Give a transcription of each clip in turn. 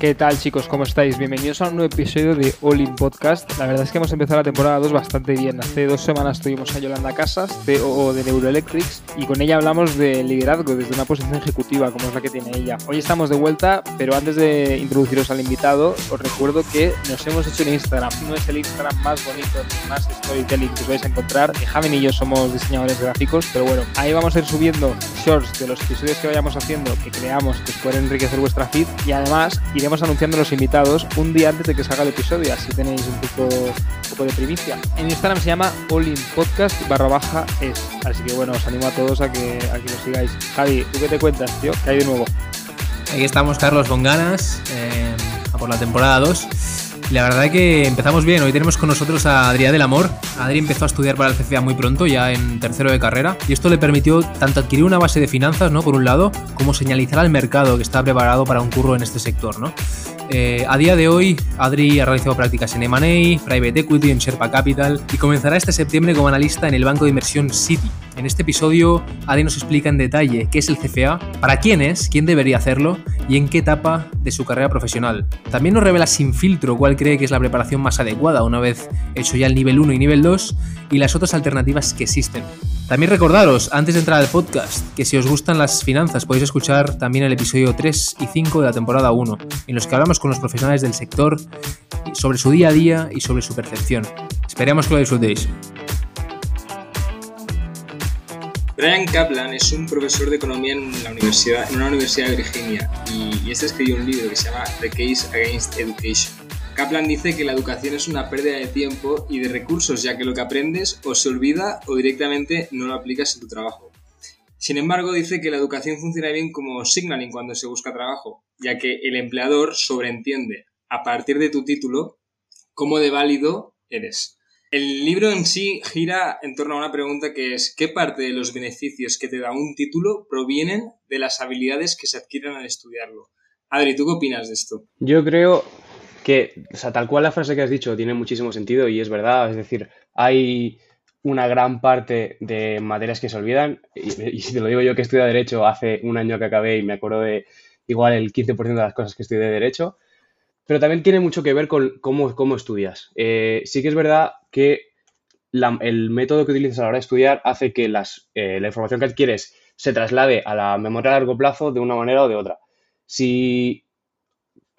¿Qué tal chicos? ¿Cómo estáis? Bienvenidos a un nuevo episodio de All In Podcast. La verdad es que hemos empezado la temporada 2 bastante bien. Hace dos semanas tuvimos a Yolanda Casas, CEO de Neuroelectrics, y con ella hablamos de liderazgo desde una posición ejecutiva como es la que tiene ella. Hoy estamos de vuelta, pero antes de introduciros al invitado, os recuerdo que nos hemos hecho en Instagram. No es el Instagram más bonito ni más storytelling que os vais a encontrar. Javi y yo somos diseñadores gráficos, pero bueno, ahí vamos a ir subiendo shorts de los episodios que vayamos haciendo que creamos que pueden enriquecer vuestra feed y además iremos anunciando los invitados un día antes de que salga el episodio, así tenéis un poco, poco de primicia. En Instagram se llama Podcast barra baja es, así que bueno, os animo a todos a que, a que lo sigáis. Javi, ¿tú qué te cuentas, tío? ¿Qué hay de nuevo? Aquí estamos, Carlos, con ganas, eh, por la temporada 2 la verdad es que empezamos bien. Hoy tenemos con nosotros a Adrián del Amor. Adri empezó a estudiar para el CCA muy pronto, ya en tercero de carrera, y esto le permitió tanto adquirir una base de finanzas, ¿no? Por un lado, como señalizar al mercado que está preparado para un curro en este sector, ¿no? Eh, a día de hoy, Adri ha realizado prácticas en M&A, Private Equity, en Sherpa Capital y comenzará este septiembre como analista en el banco de inversión City. En este episodio, Adri nos explica en detalle qué es el CFA, para quién es, quién debería hacerlo y en qué etapa de su carrera profesional. También nos revela sin filtro cuál cree que es la preparación más adecuada una vez hecho ya el nivel 1 y nivel 2 y las otras alternativas que existen. También recordaros, antes de entrar al podcast, que si os gustan las finanzas podéis escuchar también el episodio 3 y 5 de la temporada 1, en los que hablamos con los profesionales del sector sobre su día a día y sobre su percepción. Esperamos que lo disfrutéis. Brian Kaplan es un profesor de economía en, la universidad, en una universidad de Virginia y, y este escribió un libro que se llama The Case Against Education Kaplan dice que la educación es una pérdida de tiempo y de recursos, ya que lo que aprendes o se olvida o directamente no lo aplicas en tu trabajo. Sin embargo, dice que la educación funciona bien como signaling cuando se busca trabajo, ya que el empleador sobreentiende, a partir de tu título, cómo de válido eres. El libro en sí gira en torno a una pregunta que es ¿qué parte de los beneficios que te da un título provienen de las habilidades que se adquieren al estudiarlo? Adri, ¿tú qué opinas de esto? Yo creo que, o sea, tal cual la frase que has dicho tiene muchísimo sentido y es verdad, es decir, hay una gran parte de materias que se olvidan y, si te lo digo yo que he estudiado Derecho hace un año que acabé y me acuerdo de igual el 15% de las cosas que estudié de Derecho, pero también tiene mucho que ver con cómo, cómo estudias. Eh, sí que es verdad que el método que utilizas a la hora de estudiar hace que eh, la información que adquieres se traslade a la memoria a largo plazo de una manera o de otra. Si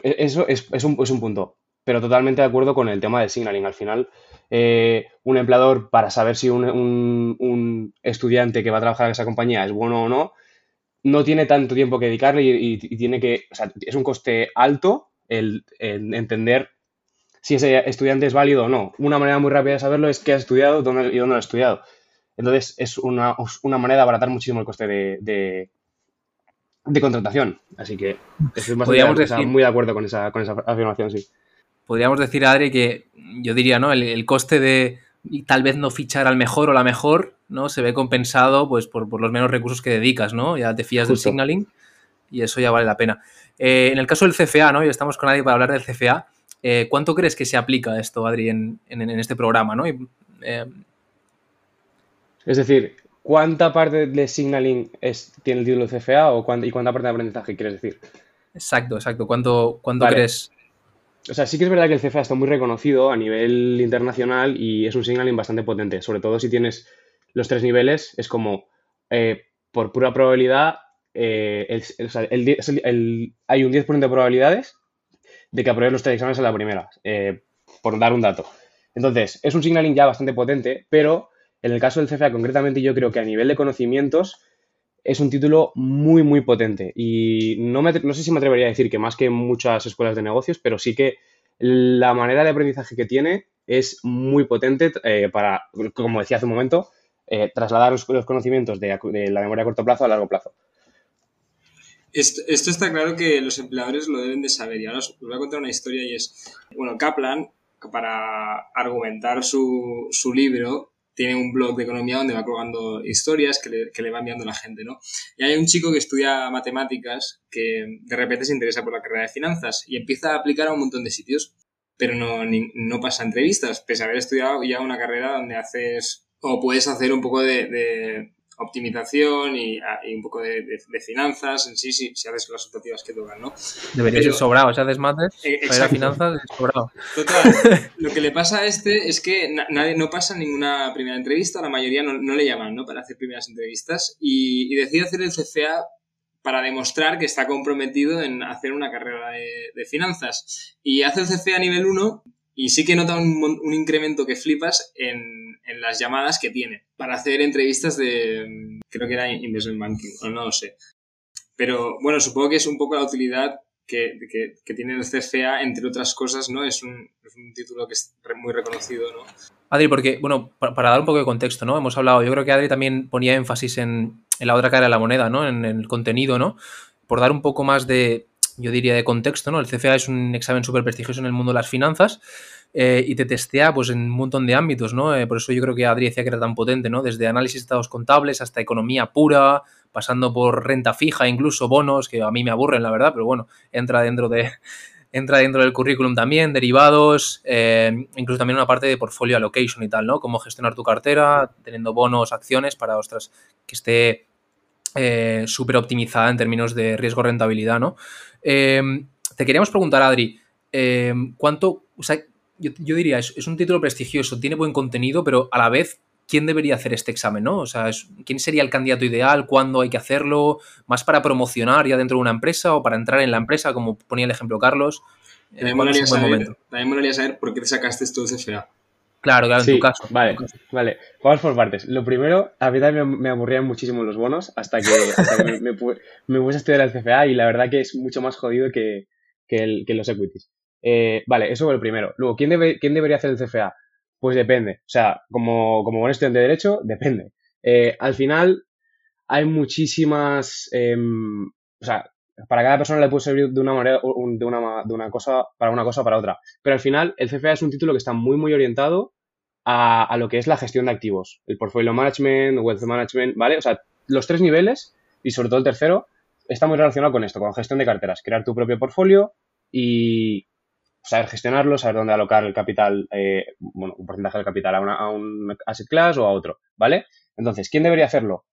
e-, eso es, un, es, un, punto, pero totalmente de acuerdo con el tema del signaling. Al final, eh, un empleador, para saber si un, estudiante que va a trabajar en esa compañía es bueno o no, no tiene tanto tiempo que dedicarle y, tiene que, o sea, es un coste alto el, entender si ese estudiante es válido o no. Una manera muy rápida de saberlo es qué ha estudiado dónde, y dónde lo ha estudiado. Entonces, es una, manera de abaratar muchísimo el coste de, de contratación. Así que estoy muy de acuerdo con esa, con esa afirmación, sí. Podríamos decir, Adri, que yo diría, ¿no? El, coste de tal vez no fichar al mejor o la mejor, ¿no? Se ve compensado pues por, los menos recursos que dedicas, ¿no? Ya te fías del signaling y eso ya vale la pena. Eh, en el caso del CFA, ¿no? Y estamos con Adri para hablar del CFA. Eh, ¿Cuánto crees que se aplica esto, Adri, en, este programa, ¿no? Eh, es decir, ¿Cuánta parte de signaling es, tiene el título de CFA o y cuánta parte de aprendizaje quieres decir? Exacto, exacto. ¿Cuánto, cuánto crees? O sea, sí que es verdad que el CFA está muy reconocido a nivel internacional y es un signaling bastante potente. Sobre todo si tienes los tres niveles, es como eh, por pura probabilidad, eh, hay un 10% de probabilidades de que apruebes los tres exámenes a la primera, eh, por dar un dato. Entonces, es un signaling ya bastante potente, pero en el caso del CFA concretamente yo creo que a nivel de conocimientos es un título muy, muy potente. Y no, no sé si me atrevería a decir que más que muchas escuelas de negocios, pero sí que la manera de aprendizaje que tiene es muy potente eh, para, como decía hace un momento, eh, trasladar los, conocimientos de, la memoria a corto plazo a largo plazo. Esto, está claro que los empleadores lo deben de saber. Y ahora os voy a contar una historia y es, bueno, Kaplan, para argumentar su, su libro, tiene un blog de economía donde va colgando historias que le, que le, va enviando la gente, ¿no? Y hay un chico que estudia matemáticas que de repente se interesa por la carrera de finanzas y empieza a aplicar a un montón de sitios, pero no, no pasa entrevistas, pese a haber estudiado ya una carrera donde haces o puedes hacer un poco de, optimización y, un poco de, finanzas en sí, si, si haces las optativas que tocan, ¿no? Debería ser sobrado, si haces mates, eh, para finanzas es sobrado. Total, lo que le pasa a este es que nadie, no pasa ninguna primera entrevista, la mayoría no, le llaman, ¿no? Para hacer primeras entrevistas y, decide hacer el CFA para demostrar que está comprometido en hacer una carrera de, finanzas. Y hace el CFA nivel 1 y sí que nota un, incremento que flipas en, en, las llamadas que tiene para hacer entrevistas de, creo que era investment banking, o no lo sé. Pero bueno, supongo que es un poco la utilidad que, que, tiene el CFA, entre otras cosas, ¿no? Es un, es un título que es muy reconocido, ¿no? Adri, porque, bueno, para, dar un poco de contexto, ¿no? Hemos hablado, yo creo que Adri también ponía énfasis en, en la otra cara de la moneda, ¿no? En, en el contenido, ¿no? Por dar un poco más de, yo diría, de contexto, ¿no? El CFA es un examen súper prestigioso en el mundo de las finanzas eh, y te testea pues, en un montón de ámbitos, ¿no? Eh, por eso yo creo que Adri decía que era tan potente, ¿no? Desde análisis de estados contables hasta economía pura, pasando por renta fija, incluso bonos, que a mí me aburren, la verdad, pero bueno, entra dentro de... Entra dentro del currículum también, derivados, eh, incluso también una parte de portfolio allocation y tal, ¿no? Cómo gestionar tu cartera, teniendo bonos, acciones para, ostras, que esté súper optimizada en términos de riesgo-rentabilidad, ¿no? Te queríamos preguntar, Adri, ¿cuánto, o sea, yo, diría, es, es, un título prestigioso, tiene buen contenido, pero a la vez, ¿quién debería hacer este examen? ¿no? O sea, ¿quién sería el candidato ideal? ¿Cuándo hay que hacerlo? ¿Más para promocionar ya dentro de una empresa o para entrar en la empresa, como ponía el ejemplo Carlos? También molaría, saber, también saber por qué te sacaste esto de CFA. Claro, claro, en tu caso. Vale, vale. Vamos por partes. Lo primero, a mí también me, aburrían muchísimo los bonos hasta que, me, puse a estudiar el CFA y la verdad que es mucho más jodido que, que, que los equities. Eh, vale, eso fue el primero. Luego, ¿quién, debe, ¿quién debería hacer el CFA? Pues depende. O sea, como, como buen estudiante de Derecho, depende. Eh, al final, hay muchísimas. Em, o sea, para cada persona le puede servir de una manera, de una, de una cosa, para una cosa para otra. Pero al final, el CFA es un título que está muy, muy orientado a, a, lo que es la gestión de activos. El portfolio management, wealth management, ¿vale? O sea, los tres niveles, y sobre todo el tercero, está muy relacionado con esto, con gestión de carteras. Crear tu propio portfolio y, saber gestionarlo, saber dónde alocar el capital, eh, bueno, un porcentaje del capital a, un asset class o a otro, ¿vale? Entonces, ¿quién debería hacerlo?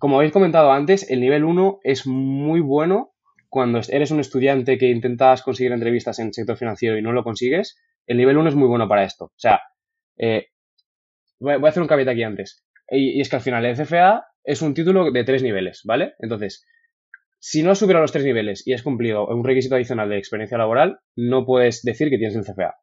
Como habéis comentado antes, el nivel 1 es muy bueno cuando eres un estudiante que intentas conseguir entrevistas en el sector financiero y no lo consigues. El nivel 1 es muy bueno para esto. O sea, eh, voy a hacer un caveat aquí antes. Y, es que al final el CFA es un título de tres niveles, ¿vale? Entonces, si no has superado los tres niveles y has cumplido un requisito adicional de experiencia laboral, no puedes decir que tienes el CFA.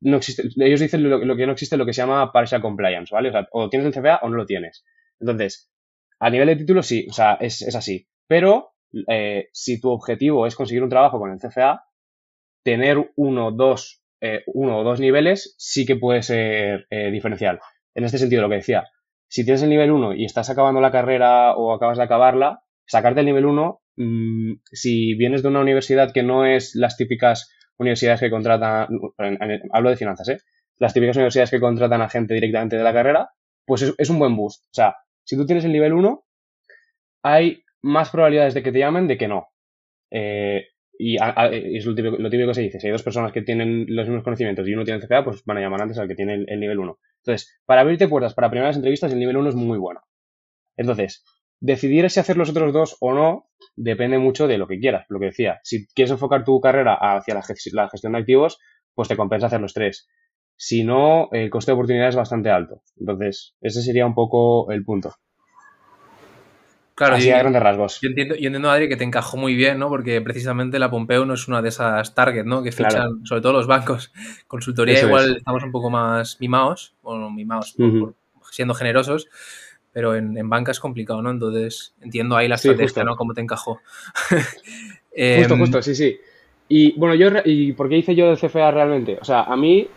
No existe, ellos dicen lo, que no existe lo que se llama partial compliance, ¿vale? O sea, o tienes el CFA o no lo tienes. Entonces, a nivel de título sí, o sea, es, así. Pero eh, si tu objetivo es conseguir un trabajo con el CFA, tener uno, dos, eh, uno o dos niveles sí que puede ser eh, diferencial. En este sentido, lo que decía, si tienes el nivel 1 y estás acabando la carrera o acabas de acabarla, sacarte el nivel 1, mm, si vienes de una universidad que no es las típicas universidades que contratan, hablo de finanzas, ¿eh? Las típicas universidades que contratan a gente directamente de la carrera, pues es, un buen boost. O sea, si tú tienes el nivel 1, hay más probabilidades de que te llamen de que no. Eh, y es lo típico, que se dice. Si hay dos personas que tienen los mismos conocimientos y uno tiene CFA, pues van a llamar antes al que tiene el, el nivel 1. Entonces, para abrirte puertas para primeras entrevistas, el nivel 1 es muy bueno. Entonces, Decidir si hacer los otros dos o no depende mucho de lo que quieras, lo que decía. Si quieres enfocar tu carrera hacia la, gestión de activos, pues te compensa hacer los tres. Si no, el coste de oportunidad es bastante alto. Entonces, ese sería un poco el punto. Claro, Así a grandes rasgos. Yo entiendo, yo entiendo, Adri, que te encajó muy bien, ¿no? Porque precisamente la Pompeo no es una de esas targets, ¿no? Que fichan, sobre todo los bancos. Consultoría igual estamos un poco más mimados, o mimados, siendo generosos pero en, banca es complicado, ¿no? Entonces entiendo ahí la estrategia, ¿no? Cómo te encajó. justo, justo, em, sí, sí. Y bueno, yo, ¿y por qué hice yo el CFA realmente? O sea, a mí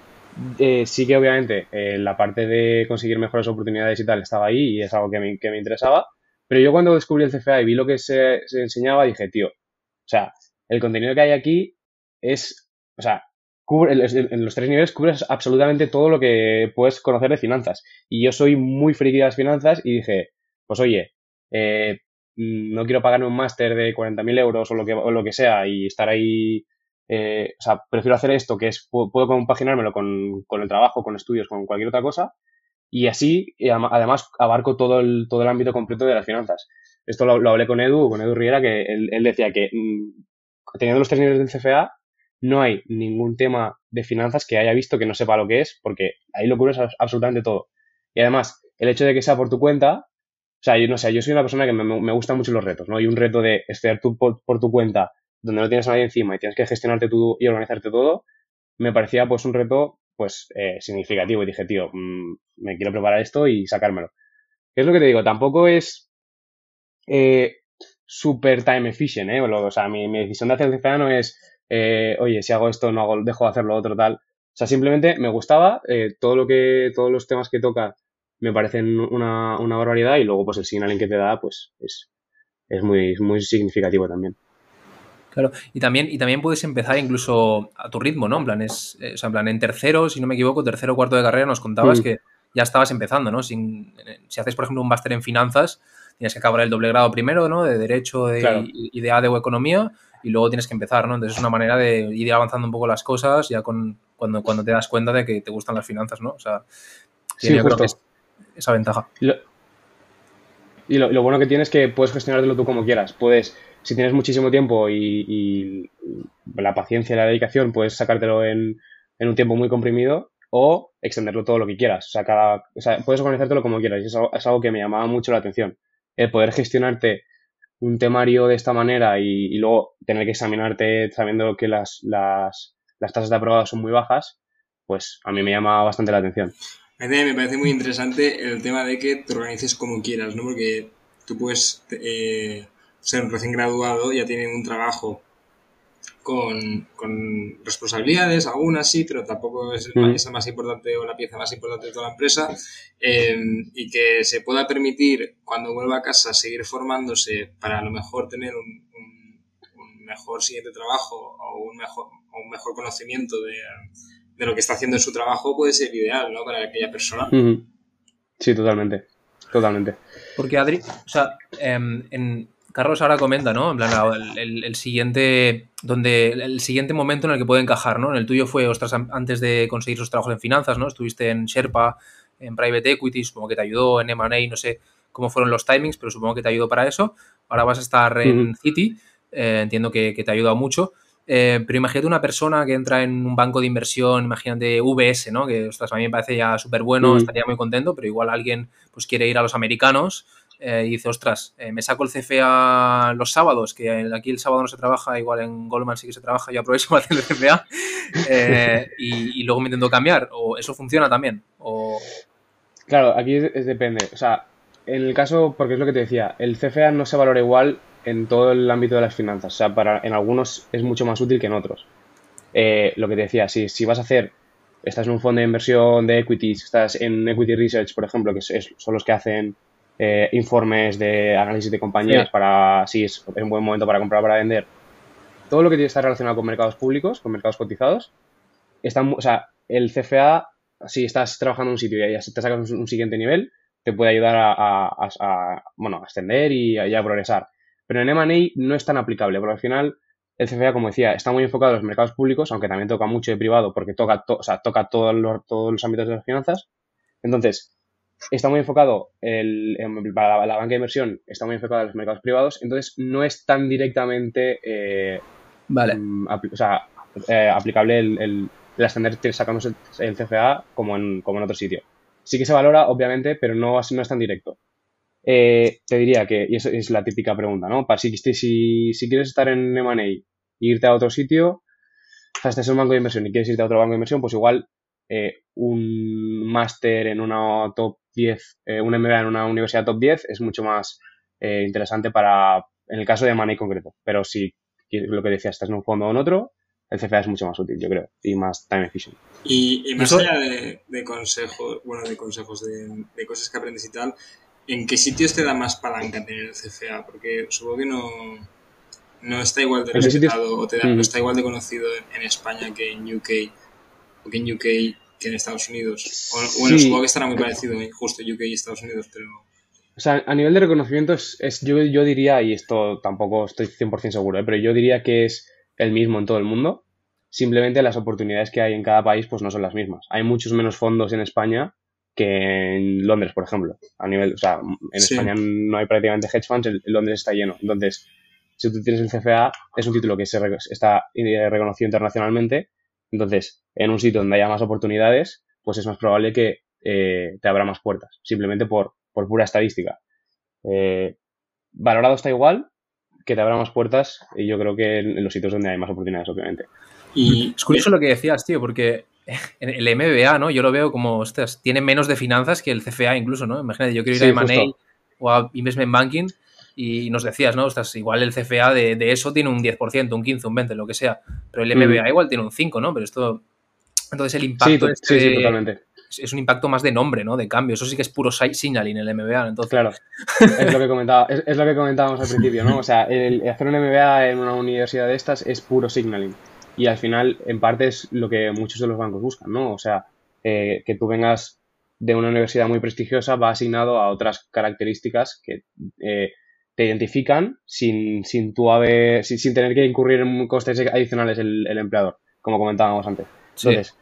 eh, sí que obviamente eh, la parte de conseguir mejores oportunidades y tal estaba ahí y es algo que me, que me interesaba, pero yo cuando descubrí el CFA y vi lo que se, se enseñaba, dije, tío, o sea, el contenido que hay aquí es, o sea, en los tres niveles cubres absolutamente todo lo que puedes conocer de finanzas. Y yo soy muy friki de las finanzas y dije, pues oye, eh, no quiero pagarme un máster de 40.000 euros o lo, que, o lo que sea y estar ahí. Eh, o sea, prefiero hacer esto, que es, puedo, compaginármelo con, con, el trabajo, con estudios, con cualquier otra cosa. y así, además, abarco todo el, todo el ámbito completo de las finanzas. Esto lo, hablé con Edu, con Edu Riera, que él, decía que mm, teniendo los tres niveles del CFA, no hay ningún tema de finanzas que haya visto que no sepa lo que es, porque ahí lo cubres absolutamente todo. Y además, el hecho de que sea por tu cuenta, o sea, yo no sé, yo soy una persona que me, me gustan mucho los retos, ¿no? Y un reto de estudiar tú por, tu cuenta, donde no tienes a nadie encima y tienes que gestionarte tú y organizarte todo, me parecía pues un reto pues eh, significativo y dije, tío, mm, me quiero preparar esto y sacármelo. ¿Qué es lo que te digo? Tampoco es eh, super time efficient, ¿eh? O sea, mi, decisión de hacer el CFA no es, eh, oye, si hago esto, no hago, dejo de hacerlo otro, tal. O sea, simplemente me gustaba, todo lo que, todos los temas que toca me parecen una, una barbaridad y luego pues el signaling que te da pues es, es muy, muy significativo también. Claro, y también, y también puedes empezar incluso a tu ritmo, ¿no? En plan, es, eh, o sea, en plan, en tercero, si no me equivoco, tercero o cuarto de carrera nos contabas que ya estabas empezando, ¿no? Sin, si haces, por ejemplo, un máster en finanzas, tienes que acabar el doble grado primero, ¿no? De Derecho de, y, de ADE o Economía, y luego tienes que empezar, ¿no? Entonces es una manera de ir avanzando un poco las cosas ya con, cuando, cuando te das cuenta de que te gustan las finanzas, ¿no? O sea, tiene esa ventaja. y lo, bueno que tienes es que puedes gestionártelo tú como quieras. Puedes, si tienes muchísimo tiempo y, la paciencia y la dedicación, puedes sacártelo en, un tiempo muy comprimido o extenderlo todo lo que quieras. O sea, cada, puedes organizártelo como quieras. Y eso es algo que me llamaba mucho la atención. El poder gestionarte un temario de esta manera y, luego tener que examinarte sabiendo que las, las, las tasas de aprobado son muy bajas, pues a mí me llama bastante la atención. Me parece muy interesante el tema de que te organices como quieras, ¿no? Porque tú puedes eh, ser un recién graduado, ya tienen un trabajo con, responsabilidades, algunas sí, pero tampoco es la pieza más importante o la pieza más importante de toda la empresa, eh, y que se pueda permitir cuando vuelva a casa seguir formándose para a lo mejor tener un, mejor siguiente trabajo o un mejor, o un mejor conocimiento de de lo que está haciendo en su trabajo puede ser ideal, ¿no? Para aquella persona. Sí, totalmente. Totalmente. Porque Adri, o sea, em, en, Carlos ahora comenta, ¿no? En plan, el, siguiente, donde, el siguiente momento en el que puede encajar, ¿no? En el tuyo fue, ostras, antes de conseguir sus trabajos en finanzas, ¿no? Estuviste en Sherpa, en Private Equity, supongo que te ayudó, en M&A, no sé cómo fueron los timings, pero supongo que te ayudó para eso. Ahora vas a estar en City, eh, entiendo que, que, te ha ayudado mucho. Eh, pero imagínate una persona que entra en un banco de inversión, imagínate VS, ¿no? Que ostras, a mí me parece ya súper bueno, mm. estaría muy contento, pero igual alguien pues quiere ir a los americanos eh, y dice, ostras, eh, me saco el CFA los sábados, que aquí el sábado no se trabaja, igual en Goldman sí que se trabaja, yo aprovecho para hacer el CFA y, luego me intento cambiar. ¿O eso funciona también? O... Claro, aquí depende. O sea, en el caso, porque es lo que te decía, el CFA no se valora igual en todo el ámbito de las finanzas. O sea, para, en algunos es mucho más útil que en otros. Eh, lo que te decía, si, si vas a hacer, estás en un fondo de inversión de equities, estás en Equity Research, por ejemplo, que son los que hacen eh, informes de análisis de compañías para, si es, un buen momento para comprar, para vender. Todo lo que tiene que estar relacionado con mercados públicos, con mercados cotizados, está, o sea, el CFA, si estás trabajando en un sitio y ya te sacas un, siguiente nivel, te puede ayudar a, bueno, a ascender y a progresar. Pero en M&A no es tan aplicable, porque al final el CFA, como decía, está muy enfocado en los mercados públicos, aunque también toca mucho de privado, porque toca, o sea, toca todos los, todos los ámbitos de las finanzas. Entonces, está muy enfocado el, para la, banca de inversión, está muy enfocado en los mercados privados, entonces no es tan directamente eh, vale. Mm, o sea, eh, aplicable el, el, el ascender sacamos el, CFA como en, como en otro sitio. Sí que se valora, obviamente, pero no, no es tan directo. Eh, te diría que, y eso es la típica pregunta, ¿no? Para si, si, si quieres estar en M&A e irte a otro sitio, o sea, estás en un banco de inversión y quieres irte a otro banco de inversión, pues igual eh, un máster en una top 10, eh, un MBA en una universidad top 10 es mucho más interesante para, en el caso de M&A concreto. Pero si lo que decías, estás en un fondo o en otro, el CFA es mucho más útil, yo creo, y más time efficient. Y, más allá de, consejos, bueno, de consejos, de, de, cosas que aprendes y tal, ¿En qué sitios te da más palanca tener el CFA? Porque supongo que no, no está igual de respetado o te da, no está igual de conocido en, España que en UK o que en UK que en Estados Unidos. O, bueno, supongo que estará muy parecido justo UK y Estados Unidos, pero... O sea, a nivel de reconocimiento es, yo, yo, diría, y esto tampoco estoy 100% seguro, ¿eh? pero yo diría que es el mismo en todo el mundo. Simplemente las oportunidades que hay en cada país pues no son las mismas. Hay muchos menos fondos en España que en Londres, por ejemplo. A nivel, o sea, en Sí. España no hay prácticamente hedge funds, en Londres está lleno. Entonces, si tú tienes el CFA, es un título que se re- está eh, reconocido internacionalmente. Entonces, en un sitio donde haya más oportunidades, pues es más probable que eh, te abra más puertas, simplemente por, por pura estadística. Eh, valorado está igual, que te abra más puertas, y yo creo que en, los sitios donde hay más oportunidades, obviamente. Y Es curioso lo que decías, tío, porque el MBA, ¿no? Yo lo veo como, ostras, tiene menos de finanzas que el CFA incluso, ¿no? Imagínate, yo quiero ir Sí, a M&A o a Investment Banking y nos decías, ¿no? Ostras, igual el CFA de, de eso tiene un 10%, un 15, un 20, lo que sea. Pero el MBA Mm. igual tiene un 5, ¿no? Pero esto... Entonces el impacto Sí, este sí, totalmente. es- un impacto más de nombre, ¿no? De cambio. Eso sí que es puro si- signaling el MBA. Entonces, Claro, es lo que comentaba, es, es lo que comentábamos al principio, ¿no? O sea, el hacer un MBA en una universidad de estas es puro signaling. Y al final, en parte, es lo que muchos de los bancos buscan, ¿no? O sea, eh, que tú vengas de una universidad muy prestigiosa va asignado a otras características que eh, te identifican sin, sin tú haber, sin, sin tener que incurrir en costes adicionales el, el empleador, como comentábamos antes. sí. Entonces,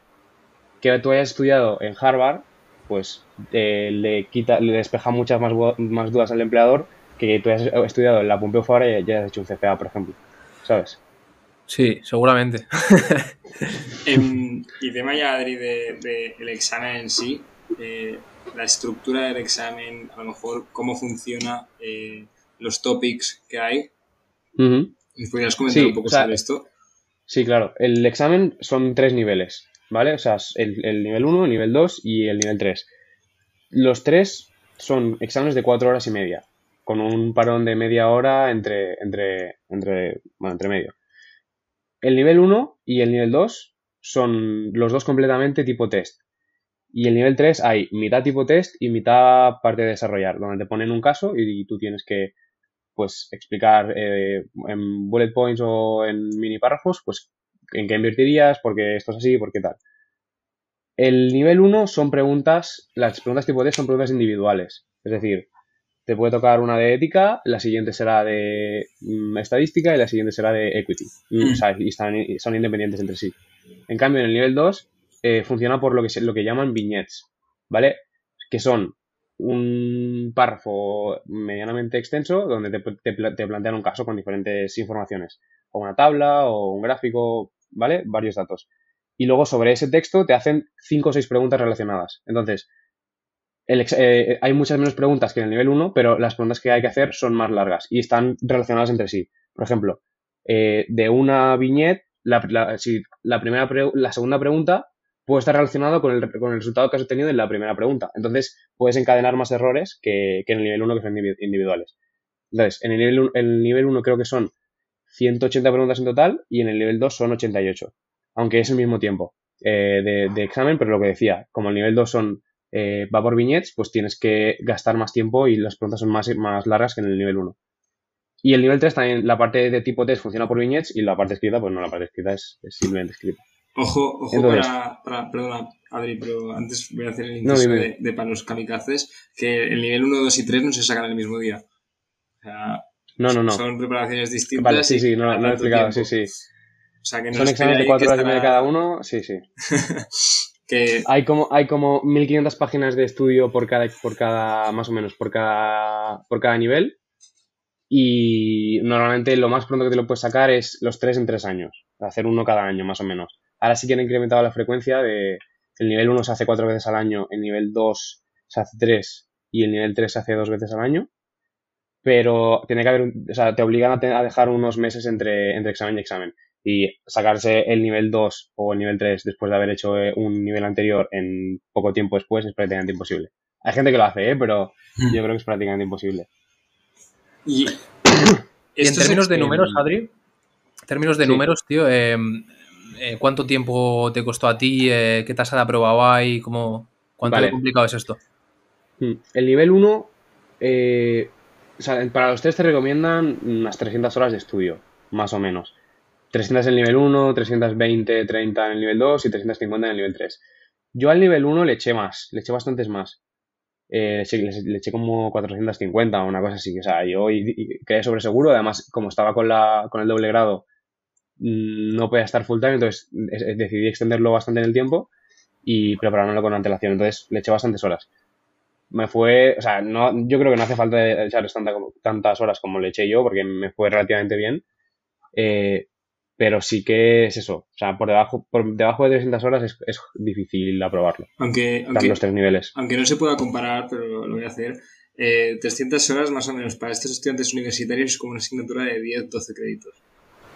que tú hayas estudiado en Harvard, pues eh, le quita, le despeja muchas más, más dudas al empleador que tú hayas estudiado en la Pompeu Fabra y ya hayas hecho un CPA, por ejemplo. ¿Sabes? Sí, seguramente. Em, y tema ya, Adri, del de, el examen en sí, eh, la estructura del examen, a lo mejor cómo funciona, eh, los topics que hay. Ujú. ¿Nos podrías comentar Sí, un poco o sea, sobre esto? Sí, claro. El examen son tres niveles, ¿vale? O sea, el, el nivel 1, el nivel 2 y el nivel 3. Los tres son exámenes de cuatro horas y media, con un parón de media hora entre, entre, entre, bueno, entre medio. El nivel 1 y el nivel 2 son los dos completamente tipo test. Y el nivel 3 hay mitad tipo test y mitad parte de desarrollar, donde te ponen un caso y, tú tienes que pues explicar eh, en bullet points o en mini párrafos, pues en qué invertirías, porque esto es así, por qué tal. El nivel 1 son preguntas, las preguntas tipo test son preguntas individuales. Es decir, te puede tocar una de ética, la siguiente será de mm, estadística y la siguiente será de equity. Mm. O sea, y están, son independientes entre sí. En cambio, en el nivel 2 eh, funciona por lo que, lo que llaman vignettes, ¿vale? Que son un párrafo medianamente extenso donde te, te te plantean un caso con diferentes informaciones, o una tabla, o un gráfico, ¿vale? Varios datos. Y luego sobre ese texto te hacen cinco o seis preguntas relacionadas. Entonces, ex- eh, hay muchas menos preguntas que en el nivel 1, pero las preguntas que hay que hacer son más largas y están relacionadas entre sí. Por ejemplo, eh, de una viñeta, la, primera la segunda pregunta puede estar relacionado con el, con el resultado que has obtenido en la primera pregunta. Entonces, puedes encadenar más errores que, en el nivel 1 que son indivi- individuales. Entonces, en el nivel, el nivel 1 creo que son 180 preguntas en total y en el nivel 2 son 88. Aunque es el mismo tiempo eh, de, de examen, pero lo que decía, como el nivel 2 son eh, va por viñetes, pues tienes que gastar más tiempo y las preguntas son más, más largas que en el nivel 1. Y el nivel 3 también, la parte de tipo test funciona por viñetes y la parte escrita, pues no, la parte escrita es, es simplemente escrita. Ojo, ojo Entonces- para, para- Perdona, Adri, pero antes voy a hacer el No, inciso dime. de, de para los kamikazes, que el nivel 1, 2 y 3 no se sacan el mismo día. O sea, No, no, no. son preparaciones distintas. Vale, sí, sí, no, no lo he explicado, tiempo. sí, sí. O sea, que no Son exámenes de creáis 4 que horas y media cada uno, sí, sí. Hay como, hay como 1500 páginas de estudio por cada, por cada, más o menos, por cada, por cada nivel. Y normalmente lo más pronto que te lo puedes sacar es los 3 en 3 años. Hacer uno cada año, más o menos. Ahora sí que han incrementado la frecuencia de, el nivel 1 se hace 4 veces al año, el nivel 2 se hace 3 y el nivel 3 se hace 2 veces al año. Pero tiene que haber, o sea, te obligan a, a dejar unos meses entre, entre examen y examen. Y sacarse el nivel 2 o el nivel 3 después de haber hecho eh, un nivel anterior en poco tiempo después es prácticamente imposible. Hay gente que lo hace, ¿eh? pero yo creo que es prácticamente imposible. y, Y en términos de números, Adri, en términos de Sí. números, tío, eh, eh, ¿cuánto tiempo te costó a ti? Eh, ¿Qué tasa de aprobado hay? ¿Cómo, ¿Cuánto Vale. complicado es esto? Mm. El nivel 1, eh, o sea, para los tres te recomiendan unas 300 horas de estudio, más o menos. 300 en el nivel 1, 320, 30 en el nivel 2 y 350 en el nivel 3. Yo al nivel 1 le eché más, le eché bastantes más. Eh, le, eché, le- eché como 450 o una cosa así. O sea, yo quedé sobre seguro. Además, como estaba con, la, con el doble grado, mm, no podía estar full time, entonces decidí extenderlo bastante en el tiempo. y preparármelo con antelación. Entonces le eché bastantes horas. Me fue, o sea, no, yo creo que no hace falta echar tantas horas como le eché yo, porque me fue relativamente bien. Eh, pero sí que es eso. O sea, por debajo, por debajo de 300 horas es, es difícil aprobarlo. Aunque, aunque, los tres niveles. aunque no se pueda comparar, pero lo voy a hacer. 300 eh, horas más o menos para estos estudiantes universitarios es como una asignatura de 10-12 créditos.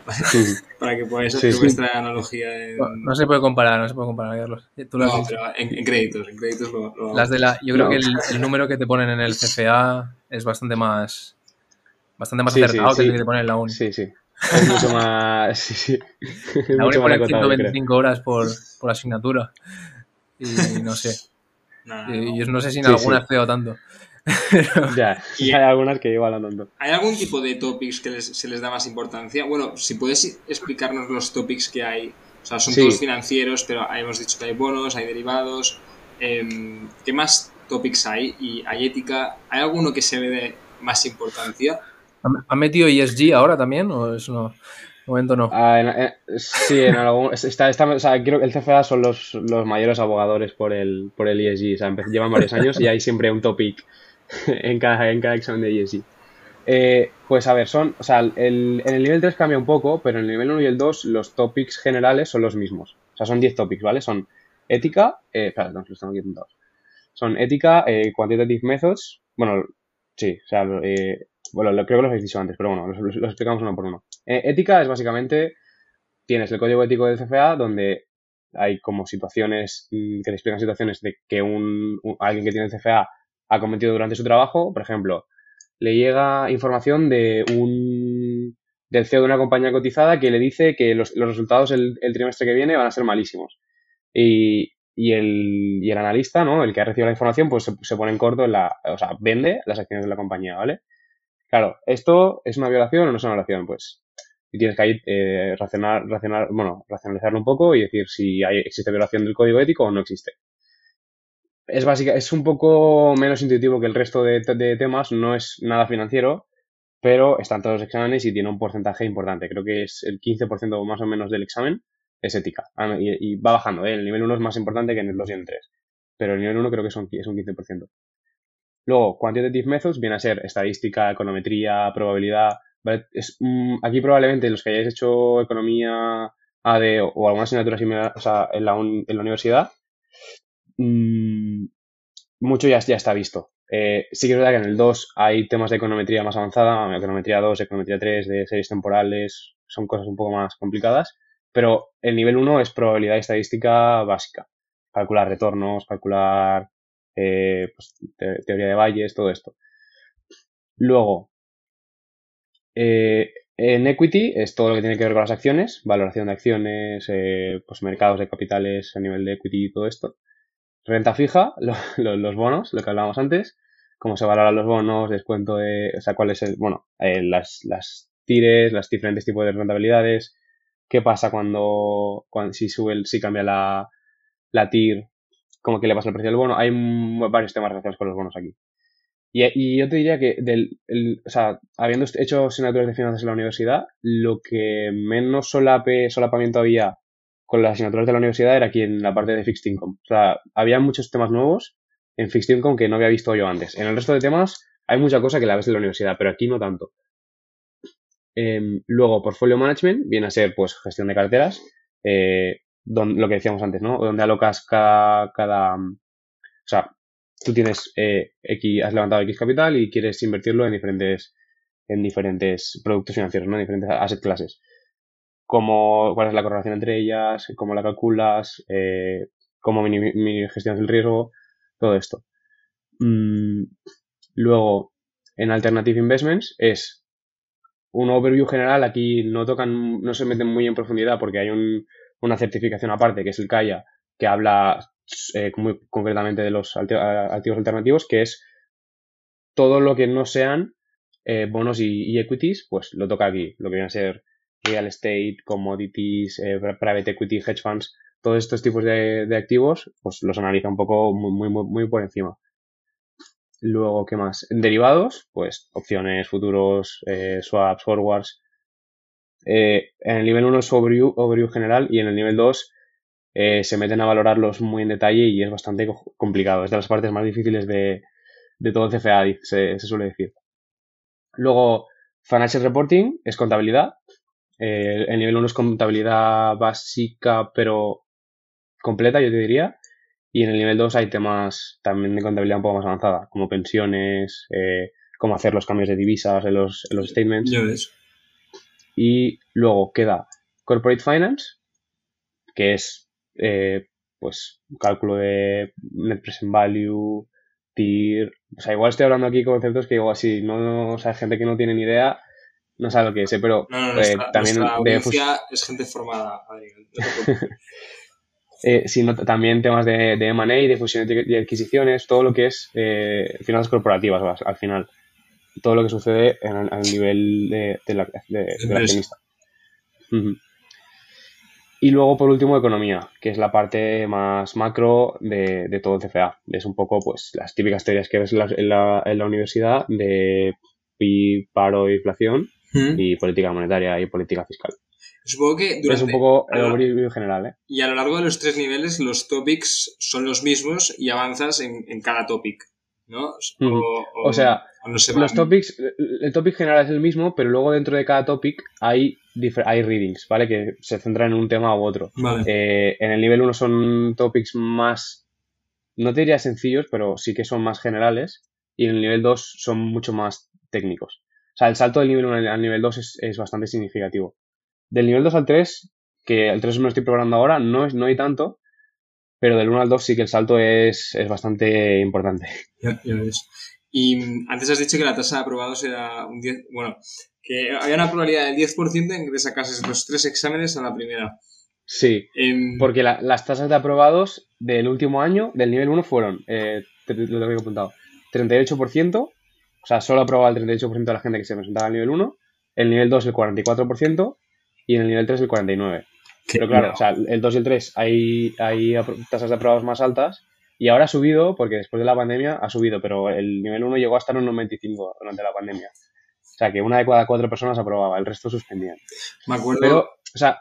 para que podáis hacer vuestra analogía. No, se puede comparar, no se puede comparar, Carlos. no, pero en, créditos, en créditos lo, Las de la, yo creo que el, número que te ponen en el CFA es bastante más bastante más acertado que el que te ponen en la uni. Sí, sí. Es mucho más. Sí, sí. La pone 125 horas por, por asignatura. Y no sé. y, yo no sé si en algunas sí. tanto. ya, y hay algunas que igual tanto. ¿Hay algún tipo de topics que se les da más importancia? Bueno, si puedes explicarnos los topics que hay. O sea, son todos financieros, pero hemos dicho que hay bonos, hay derivados. Em, ¿Qué más topics hay? ¿Y hay ética? ¿Hay alguno que se ve de más importancia? ¿Ha metido ESG ahora también? ¿O es no? momento no. Ah, sí, en algún. Está, está, o sea, creo que el CFA son los, los mayores abogadores por el, por el ESG. O sea, llevan varios años y hay siempre un topic en cada, en cada examen de ESG. Eh, pues a ver, son, o sea, el, en el nivel 3 cambia un poco, pero en el nivel 1 y el 2 los topics generales son los mismos. O sea, son 10 topics, ¿vale? Son ética, eh, espera, no, los tengo aquí apuntados. Son ética, eh, quantitative methods, bueno, sí, o sea, eh, bueno, creo que los habéis dicho antes, pero bueno, los, explicamos uno por uno. Eh, ética es básicamente, tienes el código ético del CFA donde hay como situaciones mm, que te explican situaciones de que un, alguien que tiene el CFA ha cometido durante su trabajo, por ejemplo, le llega información de un del CEO de una compañía cotizada que le dice que los, resultados el, trimestre que viene van a ser malísimos. Y, y, el, y el analista, ¿no? El que ha recibido la información, pues se, se pone en corto en la, o sea, vende las acciones de la compañía, ¿vale? Claro, ¿esto es una violación o no es una violación? Pues y tienes que ahí eh, bueno, racionalizarlo un poco y decir si hay, existe violación del código ético o no existe. Es básica, es un poco menos intuitivo que el resto de, temas, no es nada financiero, pero están todos los exámenes y tiene un porcentaje importante. Creo que es el 15% más o menos del examen es ética. Ah, y, va bajando, ¿eh? el nivel 1 es más importante que en el 2 y en el 3. Pero el nivel 1 creo que es un 15%. Luego, quantitative methods viene a ser estadística, econometría, probabilidad. Mm, aquí probablemente los que hayáis hecho economía AD o, alguna asignatura similar en, la universidad, mmm, mucho ya, ya está visto. Eh, sí que es verdad que en el 2 hay temas de econometría más avanzada, econometría 2, econometría 3, de series temporales, son cosas un poco más complicadas, pero el nivel 1 es probabilidad estadística básica. Calcular retornos, calcular eh, pues, teoría de valles, todo esto. Luego, eh, en equity es todo lo que tiene que ver con las acciones, valoración de acciones, eh, pues mercados de capitales a nivel de equity y todo esto. Renta fija, los bonos, lo que hablábamos antes, cómo se valoran los bonos, descuento de, o sea, cuál es bueno, las, las tires, los diferentes tipos de rentabilidades, qué pasa cuando, cuando si sube, si cambia la, la TIR, como que le pasa el precio del bono. Hay varios temas relacionados con los bonos aquí. Y, yo te diría que, del, o sea, habiendo hecho asignaturas de finanzas en la universidad, lo que menos solape, solapamiento había con las asignaturas de la universidad era aquí en la parte de fixed income. O sea, había muchos temas nuevos en fixed income que no había visto yo antes. En el resto de temas hay mucha cosa que la ves en la universidad, pero aquí no tanto. Em, luego, portfolio management viene a ser pues gestión de carteras. Eh, lo que decíamos antes, ¿no? Donde alocas cada, cada o sea, tú tienes eh, X, has levantado X capital y quieres invertirlo en diferentes, en diferentes productos financieros, ¿no? En diferentes asset classes. Cómo, cuál es la correlación entre ellas, cómo la calculas, eh, cómo gestionas el riesgo, todo esto. Mm, luego, en Alternative Investments es un overview general. Aquí no tocan, no se meten muy en profundidad porque hay un, una certificación aparte, que es el CAIA, que habla eh, muy concretamente de los activos alternativos, que es todo lo que no sean eh, bonos y, equities, pues lo toca aquí. Lo que viene a ser real estate, commodities, eh, private equity, hedge funds, todos estos tipos de, activos, pues los analiza un poco muy, muy, por encima. Luego, ¿qué más? Derivados, pues opciones, futuros, swaps, forwards, eh, en el nivel 1 es overview, overview general y en el nivel 2 eh, se meten a valorarlos muy en detalle y es bastante complicado. Es de las partes más difíciles de, todo el CFA, se, suele decir. Luego, Financial Reporting es contabilidad. Eh, el nivel 1 es contabilidad básica, pero completa, yo te diría. Y en el nivel 2 hay temas también de contabilidad un poco más avanzada, como pensiones, eh, cómo hacer los cambios de divisas en los, en los statements. Ya ves. Y luego queda Corporate Finance, que es eh, pues cálculo de Net Present Value, TIR. O sea, igual estoy hablando aquí conceptos que igual si no, o sea, gente que no tiene ni idea, no sabe lo que es, pero no, no, eh, también de es gente formada, eh, sino también temas de, de M&A, de fusiones y adquisiciones, todo lo que es eh, finanzas corporativas al final, todo lo que sucede al nivel de, la, accionista. Y luego, por último, economía, que es la parte más macro de, todo el CFA. Es un poco, pues, las típicas teorías que ves en la, universidad de PIB, paro, inflación y política monetaria y política fiscal. Supongo que Es un poco el overview general, ¿eh? Y a lo largo de los tres niveles, los topics son los mismos y avanzas en, cada topic, ¿no? O, sea, los topics, el topic general es el mismo, pero luego dentro de cada topic hay, hay readings, ¿vale? Que se centran en un tema u otro. Eh, en el nivel 1 son topics más, no te diría sencillos, pero sí que son más generales. Y en el nivel 2 son mucho más técnicos. O sea, el salto del nivel 1 al nivel 2 es, bastante significativo. Del nivel 2 al 3, que el 3 me lo estoy programando ahora, no, es, no hay tanto, pero del 1 al 2 sí que el salto es, bastante importante. Ya, ya ves. Y antes has dicho que la tasa de aprobados era un 10, bueno, que había una probabilidad del 10% en que te sacases los tres exámenes a la primera. Sí, em, porque las tasas de aprobados del último año, del nivel 1, fueron, eh, lo tengo apuntado, 38%, o sea, solo aprobaba el 38% de la gente que se presentaba al nivel 1, el nivel 2 el 44% y en el nivel 3 el 49%. Pero claro, o sea, el 2 y el 3 hay, hay tasas de aprobados más altas y ahora ha subido, porque después de la pandemia ha subido, pero el nivel 1 llegó a estar en un 95 durante la pandemia. O sea, que una de cada cuatro personas aprobaba, el resto suspendían. Me acuerdo. Pero, o sea.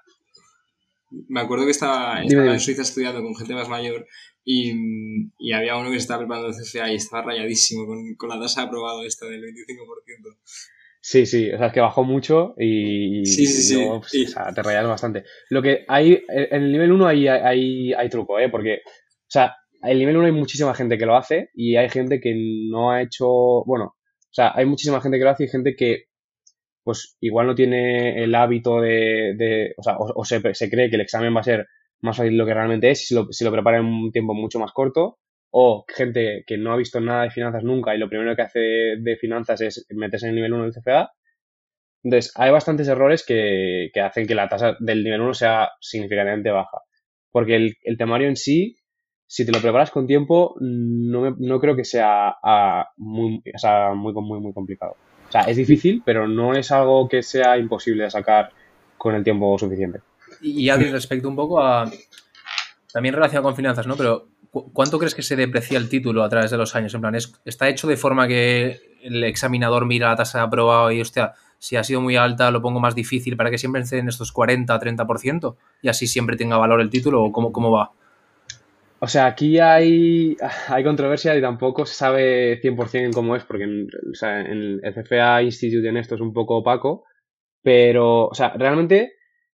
Me acuerdo que estaba, en Suiza estudiando con gente más mayor y, y, había uno que estaba preparando el CFA y estaba rayadísimo con, con la tasa de aprobado esta del 25%. Sí, sí, o sea, es que bajó mucho y, sí, sí, pues, O sea, te rayas bastante. Lo que hay, en el nivel 1 hay, hay, hay truco, ¿eh? Porque, o sea, el nivel 1 hay muchísima gente que lo hace y hay gente que no ha hecho, bueno, o sea, hay muchísima gente que lo hace y gente que pues igual no tiene el hábito de, de o sea, o, se, se, cree que el examen va a ser más fácil de lo que realmente es si lo, si lo prepara en un tiempo mucho más corto, o gente que no ha visto nada de finanzas nunca y lo primero que hace de finanzas es meterse en el nivel 1 del CFA. Entonces, hay bastantes errores que, que hacen que la tasa del nivel 1 sea significativamente baja. Porque el, temario en sí si te lo preparas con tiempo, no, no creo que sea, muy, o sea, muy, muy, muy complicado. O sea, es difícil, pero no es algo que sea imposible de sacar con el tiempo suficiente. Y ya respecto un poco a. También relacionado con finanzas, ¿no? Pero, ¿cuánto crees que se deprecia el título a través de los años? En plan, ¿está hecho de forma que el examinador mira la tasa de aprobado y, hostia, si ha sido muy alta, lo pongo más difícil para que siempre esté en estos 40, 30% y así siempre tenga valor el título? ¿O cómo, cómo va? O sea, aquí hay, hay controversia y tampoco se sabe 100% cómo es, porque en, en el CFA Institute en esto es un poco opaco, pero, o sea, realmente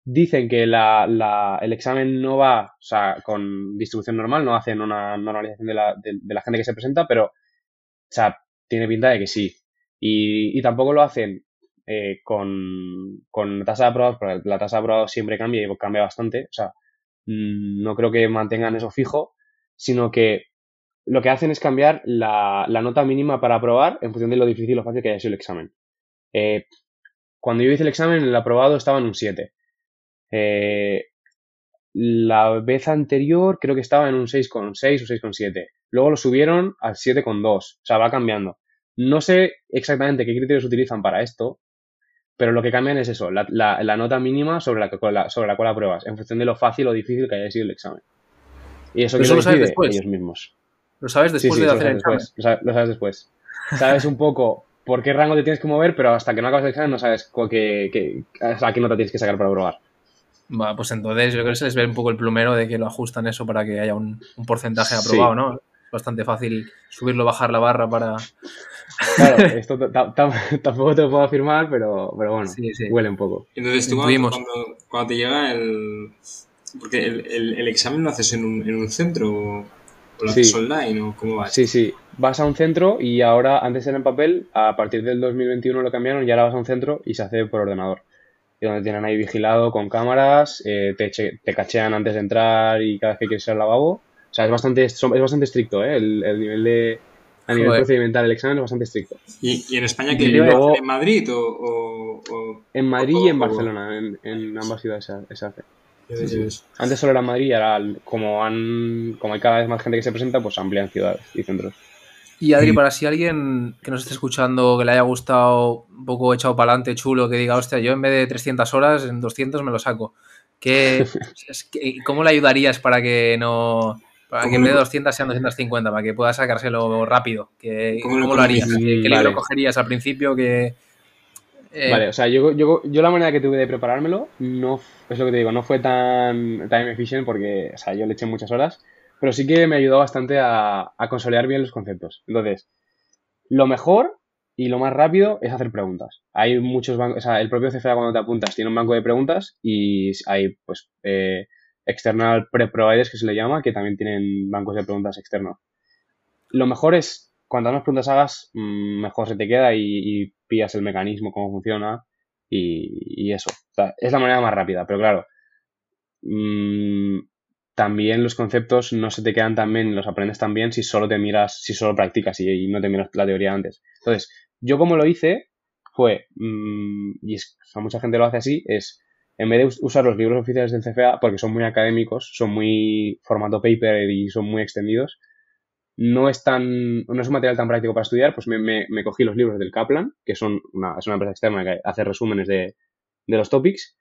dicen que la, la, el examen no va, o sea, con distribución normal, no hacen una normalización de la, de, la gente que se presenta, pero, o sea, tiene pinta de que sí. Y, tampoco lo hacen eh, con, con tasa de aprobados, porque la tasa de aprobados siempre cambia y cambia bastante, o sea, mm, no creo que mantengan eso fijo, sino que lo que hacen es cambiar la, nota mínima para aprobar en función de lo difícil o fácil que haya sido el examen. Eh, cuando yo hice el examen, el aprobado estaba en un 7. Eh, la vez anterior creo que estaba en un 6,6 o 6,7. Luego lo subieron al 7,2. O sea, va cambiando. No sé exactamente qué criterios utilizan para esto, pero lo que cambian es eso, la, nota mínima sobre la, sobre la cual apruebas, en función de lo fácil o difícil que haya sido el examen. Y eso, que lo, sabes después. ellos mismos. Lo sabes después de hacer el examen. Lo sabes, después. Sabes un poco por qué rango te tienes que mover, pero hasta que no acabas el examen no sabes qué, qué, a qué nota tienes que sacar para probar. Va, pues entonces yo creo que se les ve un poco el plumero de que lo ajustan eso para que haya un, un porcentaje aprobado, Sí. ¿no? Es bastante fácil subirlo, bajar la barra para... Claro, esto ta- ta- tampoco te lo puedo afirmar, pero, pero bueno, Sí, sí. huele un poco. Entonces tú cuando, cuando, te llega el... Porque el, el, el examen lo haces en un, en un centro o, lo Sí. haces online o cómo va. Sí, sí, vas a un centro y ahora, antes era en papel, a partir del 2021 lo cambiaron y ahora vas a un centro y se hace por ordenador. Y donde tienen ahí vigilado con cámaras, eh, te, che- te cachean antes de entrar y cada vez que quieres ir al lavabo. O sea, es bastante, es bastante estricto, ¿eh? El, el nivel de... A nivel Joder. procedimental el examen es bastante estricto. ¿Y, y en España Y que luego- en Madrid o...? o, o- En Madrid o- y en o- Barcelona, en, en ambas ciudades se, hace. Sí, sí, sí. Antes solo era Madrid y ahora, como, han, como hay cada vez más gente que se presenta, pues amplían ciudades y centros. Y Adri, para si alguien que nos esté escuchando, que le haya gustado un poco echado para adelante, chulo, que diga, hostia, yo en vez de 300 horas, en 200 me lo saco. ¿Qué, que- ¿Cómo le ayudarías para que no... Para que en vez de 200 sean 250, para que pueda sacárselo rápido? ¿Qué, ¿Cómo ¿Cómo, lo harías? ¿Qué, qué Vale. libro cogerías al principio? que eh, Vale, o sea, yo, yo, yo la manera que tuve de preparármelo no es lo que te digo, no fue tan time efficient porque, o sea, yo le eché muchas horas, pero sí que me ayudó bastante a, consolidar bien los conceptos. Entonces, lo mejor y lo más rápido es hacer preguntas. Hay muchos bancos, o sea, el propio CFA cuando te apuntas tiene un banco de preguntas y hay, pues, eh, external pre-providers que se le llama, que también tienen bancos de preguntas externos. Lo mejor es, cuantas más preguntas hagas, mm, mejor se te queda y, pillas el mecanismo, cómo funciona y, y eso. O sea, es la manera más rápida, pero claro, mm, también los conceptos no se te quedan tan bien, los aprendes tan bien si solo te miras, si solo practicas y, no te miras la teoría antes. Entonces, yo como lo hice fue, mm, y es, o mucha gente lo hace así, es en vez de us- usar los libros oficiales del CFA, porque son muy académicos, son muy formato paper y son muy extendidos, no es tan, no es un material tan práctico para estudiar, pues me cogí los libros del Kaplan, que son una, es una empresa externa que hace resúmenes de, de los topics,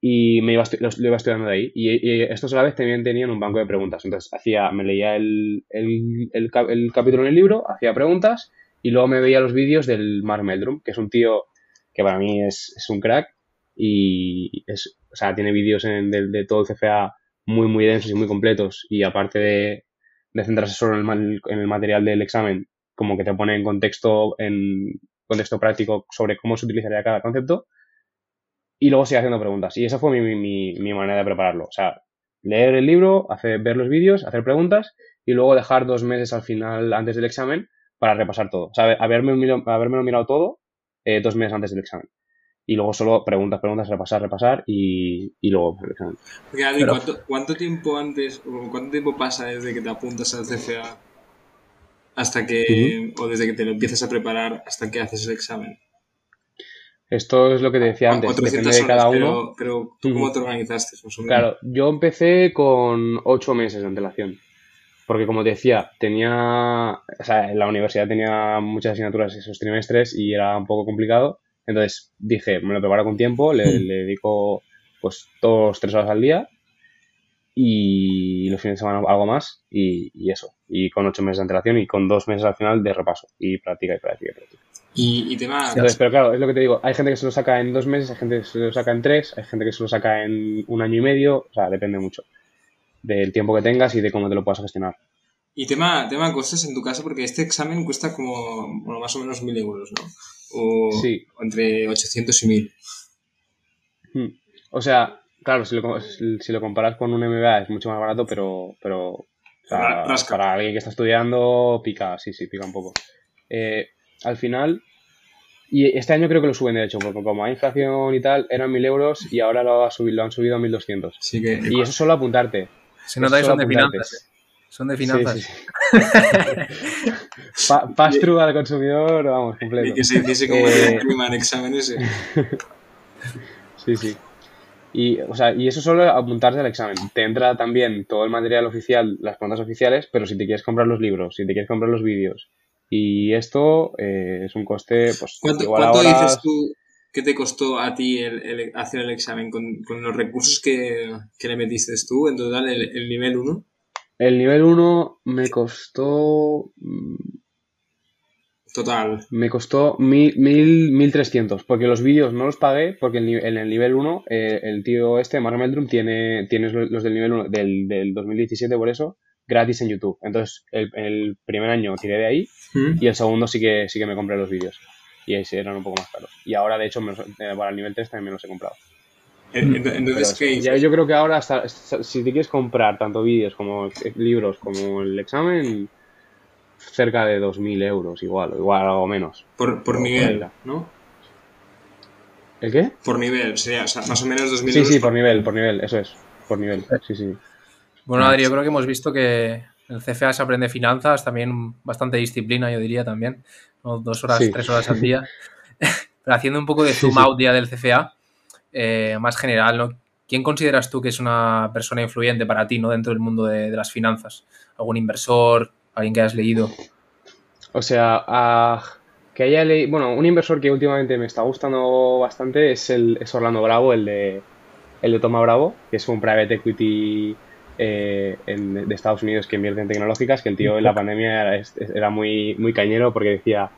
y me iba, iba estudiando de ahí. Y, y estos a la vez también tenían un banco de preguntas. Entonces hacía, me leía el, el, el, el capítulo en el libro, hacía preguntas, y luego me veía los vídeos del Mark Meldrum, que es un tío que para mí es, es un crack, y es, o sea, tiene vídeos de, de todo el CFA muy, muy densos y muy completos, y aparte de, de centrarse solo en el, en el material del examen, como que te pone en contexto, en contexto práctico sobre cómo se utilizaría cada concepto, y luego sigue haciendo preguntas. Y esa fue mi, mi, mi manera de prepararlo. O sea, leer el libro, hacer, ver los vídeos, hacer preguntas, y luego dejar dos meses al final, antes del examen, para repasar todo. O sea, haberme, habérmelo mirado todo eh, dos meses antes del examen. Y luego solo preguntas, preguntas, repasar, repasar, y, y luego el examen. Porque, Adri, Pero- ¿cuánto, cuánto tiempo antes, o cuánto tiempo pasa desde que te apuntas al CFA hasta que, o desde que te lo empiezas a preparar hasta que haces el examen? Esto es lo que te decía antes, 400 depende de cada horas, uno. Pero, pero ¿tú cómo te organizaste? Más o menos? Claro, yo empecé con ocho meses de antelación. Porque como te decía, tenía, o sea, en la universidad tenía muchas asignaturas esos trimestres y era un poco complicado. Entonces dije, me lo preparo con tiempo, le, le dedico pues dos, tres horas al día y los fines de semana algo más y, y eso. Y con ocho meses de antelación y con dos meses al final de repaso y práctica y práctica y práctica. Y, y tema, Entonces, pero claro, es lo que te digo, hay gente que se lo saca en dos meses, hay gente que se lo saca en tres, hay gente que se lo saca en un año y medio, o sea, depende mucho del tiempo que tengas y de cómo te lo puedas gestionar. y tema, tema costes en tu caso, porque este examen cuesta como, bueno, más o menos mil euros, ¿no? O, Sí. entre 800 y 1000. Hmm. O sea, claro, si lo, si lo comparas con un MBA es mucho más barato, pero, pero o sea, para alguien que está estudiando, pica, sí, sí, pica un poco. Eh, al final, y este año creo que lo suben de hecho, porque como hay inflación y tal, eran 1000 euros y ahora lo, ha subido, lo han subido a 1200. Así que, Y eso solo apuntarte. Se nota que Eso son de apuntarte. finanzas. eh. Son de Sí, finanzas. sí, sí. Pa- al consumidor, vamos, y completo. que se hiciese como Eh, el clima en exámenes. eh. Sí, sí. Y, o sea, y eso solo apuntarse al examen. Te entra también todo el material oficial, las preguntas oficiales, pero si te quieres comprar los libros, si te quieres comprar los vídeos. Y esto eh, es un coste, pues, ¿Cuánto, igual cuánto ahora... dices tú que te costó a ti el, el hacer el examen con, con los recursos que, que le metiste tú en total el, el nivel 1? El nivel 1 me costó... mm, Total. Me costó mil, mil, 1300, porque los vídeos no los pagué, porque en el nivel 1, eh, el tío este, Mark Meldrum, tiene, tiene los del nivel 1 del, del 2017, por eso, gratis en YouTube. Entonces, el, el primer año tiré de ahí ¿Mm? y el segundo sí que, sí que me compré los vídeos. Y ahí sí eran un poco más caros. Y ahora, de hecho, me los- eh, para el nivel 3 también me los he comprado. En- Pero Entonces, es- ¿qué ya yo creo que ahora, hasta, si te quieres comprar tanto vídeos como eh, libros como el examen, cerca de 2.000 euros, igual, o igual algo menos. Por, por nivel. ¿no? ¿El qué? Por nivel, sería o sea, más o menos 2.000 Sí, euros sí, por nivel, por nivel, eso es. Por nivel, sí, sí. Bueno, Adri, yo creo que hemos visto que el CFA se aprende finanzas, también bastante disciplina, yo diría también. ¿no? Dos horas, Sí. tres horas al día. Pero haciendo un poco de zoom sí. out ya del CFA, eh, más general, ¿no? ¿Quién consideras tú que es una persona influyente para ti, ¿no? Dentro del mundo de, de las finanzas. ¿Algún inversor? ¿Alguien que hayas leído? O sea, a- que haya leído. Bueno, un inversor que últimamente me está gustando bastante es, el, es Orlando Bravo, el de, el de Toma Bravo, que es un private equity eh, en- de Estados Unidos que invierte en tecnológicas. Que el tío en la pandemia era, era muy, muy cañero porque decía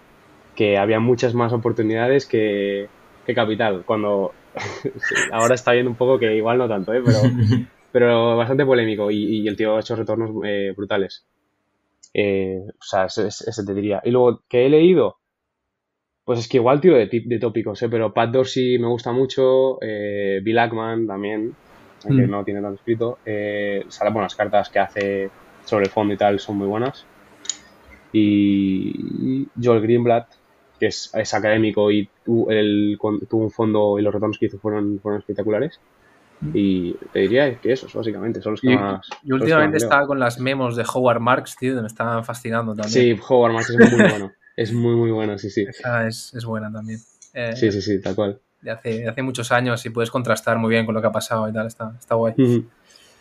que había muchas más oportunidades que, que capital. Cuando ahora está viendo un poco que igual no tanto, ¿eh? pero, pero bastante polémico y, y el tío ha hecho retornos eh, brutales. Eh, o sea, ese, te diría. Y luego, ¿qué he leído? Pues es que igual tiro de, de tópicos. Pero Pat Dorsey me gusta mucho, Bill Ackman también, aunque Mm. no tiene tanto escrito. Eh, sale, bueno, las cartas que hace sobre el fondo y tal son muy buenas. Y Joel Greenblatt, que es, es académico y tu- el, tuvo un fondo y los retornos que hizo fueron, fueron espectaculares. Y te diría que esos, básicamente, son los que Y, más. y últimamente estaba con las memos de Howard Marks, tío, me estaban fascinando también. Sí, Howard Marks es muy bueno. Es muy, muy bueno, sí, sí. Esa es, es buena también. Eh, Sí, sí, sí, tal cual. De, hace, de hace muchos años y puedes contrastar muy bien con lo que ha pasado y tal, está, está guay.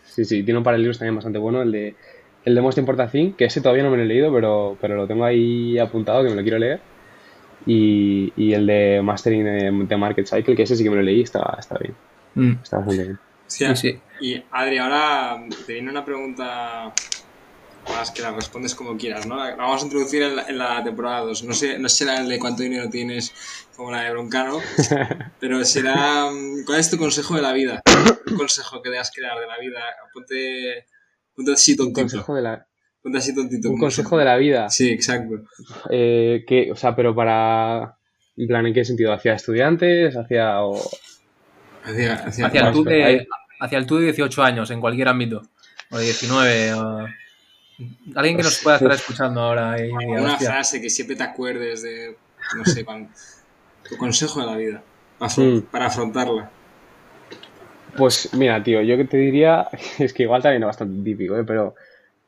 Sí, sí, tiene un par de libros también bastante bueno, el de el de Most Important Thing, que ese todavía no me lo he leído, pero, pero lo tengo ahí apuntado, que me lo quiero leer. Y, y el de Mastering de, de Market Cycle, que ese sí que me lo leí, está, está bien, Mm, está bastante bien. Sí, Sí, sí. Y Adri, ahora te viene una pregunta más que la respondes como quieras, ¿no? La vamos a introducir en la, en la temporada 2. No, sé, no será el de cuánto dinero tienes como la de Broncano, pero será ¿cuál es tu consejo de la vida? Un consejo que debas crear de la vida. Ponte, ponte así Un tontito. consejo de la, Ponte así tontito. un consejo de la vida. Sí, exacto. Eh, que, o sea, pero para... En plan, ¿en qué sentido? ¿Hacia estudiantes? ¿Hacia...? o- Hacia, hacia- Hacia el, tú de, hacia el tú de 18 años, en cualquier ámbito. O de 19. o- Alguien que nos pueda estar escuchando ahora y una "Hostia, frase que siempre te acuerdes de, no sé, cuando, tu consejo de la vida para, afron- Mm. para afrontarla. Pues mira, tío, yo que te diría, es que igual también es bastante típico, ¿eh? pero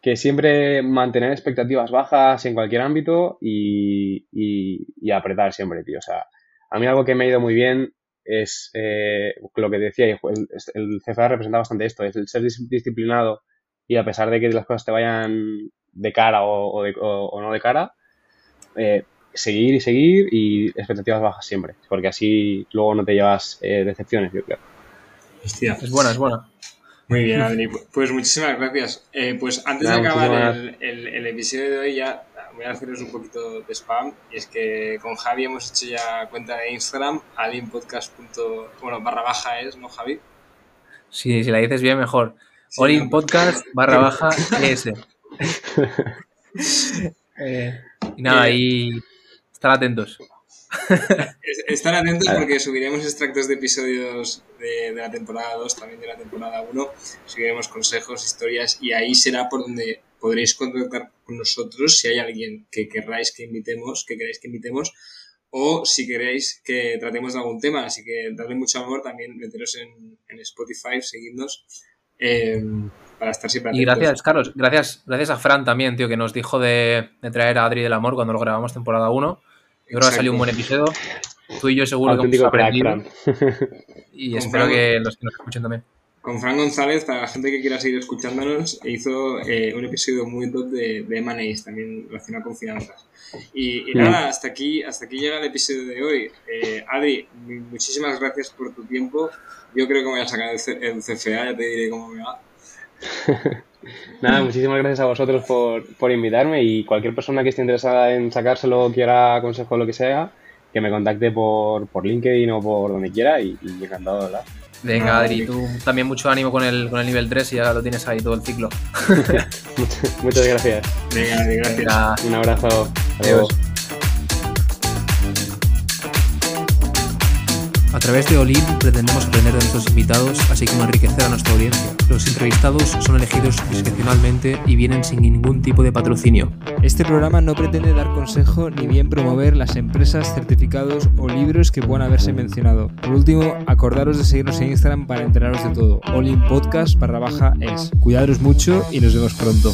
que siempre mantener expectativas bajas en cualquier ámbito y, y- y apretar siempre, tío. O sea, a mí algo que me ha ido muy bien es eh, lo que decía, el, el CFA representa bastante esto, es el ser dis- disciplinado y a pesar de que las cosas te vayan de cara o, o de- o- o no de cara, eh, seguir y seguir y expectativas bajas siempre, porque así luego no te llevas eh, decepciones, yo creo. Hostia. es buena, es buena. Muy bien, Adri. Pues muchísimas gracias. Eh, pues antes Nada, de acabar el, el- el episodio de hoy ya voy a haceros un poquito de spam y es que con Javi hemos hecho ya cuenta de Instagram, alinpodcast. Bueno, barra baja es, ¿no, Javi? Si, si la dices bien, mejor. Sí, All in no. podcast barra baja ES. Eh, y nada, Eh. ahí estar atentos. Es- Estar atentos porque subiremos extractos de episodios de, de la temporada 2, también de la temporada 1. Subiremos consejos, historias y ahí será por donde podréis contactar con nosotros si hay alguien que querráis que invitemos, que queráis que invitemos o si queréis que tratemos de algún tema. Así que dadle mucho amor, también meteros en, en Spotify, seguidnos eh, para estar siempre Y atentos. gracias, Carlos, gracias, gracias a Fran también, tío, que nos dijo de, de traer a Adri del Amor cuando lo grabamos temporada 1. Yo creo que ha salido un buen episodio. Tú y yo seguro que hemos aprendido. Fran. Y Con espero Fran. que los que nos escuchen también. Con Fran González, para la gente que quiera seguir escuchándonos, hizo eh, un episodio muy top de, de M&A's, también relacionado con finanzas. Y, y Mm. nada, hasta aquí, hasta aquí llega el episodio de hoy. Eh, Adri, mu- muchísimas gracias por tu tiempo. Yo creo que me voy a sacar el, C- el CFA, ya te diré cómo me va. Nada, muchísimas gracias a vosotros por, por invitarme y cualquier persona que esté interesada en sacárselo, quiera consejo o lo que sea, que me contacte por, por LinkedIn o por donde quiera y, y encantado, ¿verdad? Venga, Adri, tú también mucho ánimo con el, con el nivel 3 y ya lo tienes ahí todo el ciclo. Muchas- Muchas gracias. Venga, gracias. Venga, Un abrazo. Adiós. A través de Olin pretendemos aprender de nuestros invitados, así como enriquecer a nuestra audiencia. Los entrevistados son elegidos discrecionalmente y vienen sin ningún tipo de patrocinio. Este programa no pretende dar consejo ni bien promover las empresas, certificados o libros que puedan haberse mencionado. Por último, acordaros de seguirnos en Instagram para enteraros de todo. All in podcast barra baja es. Cuidaros mucho y nos vemos pronto.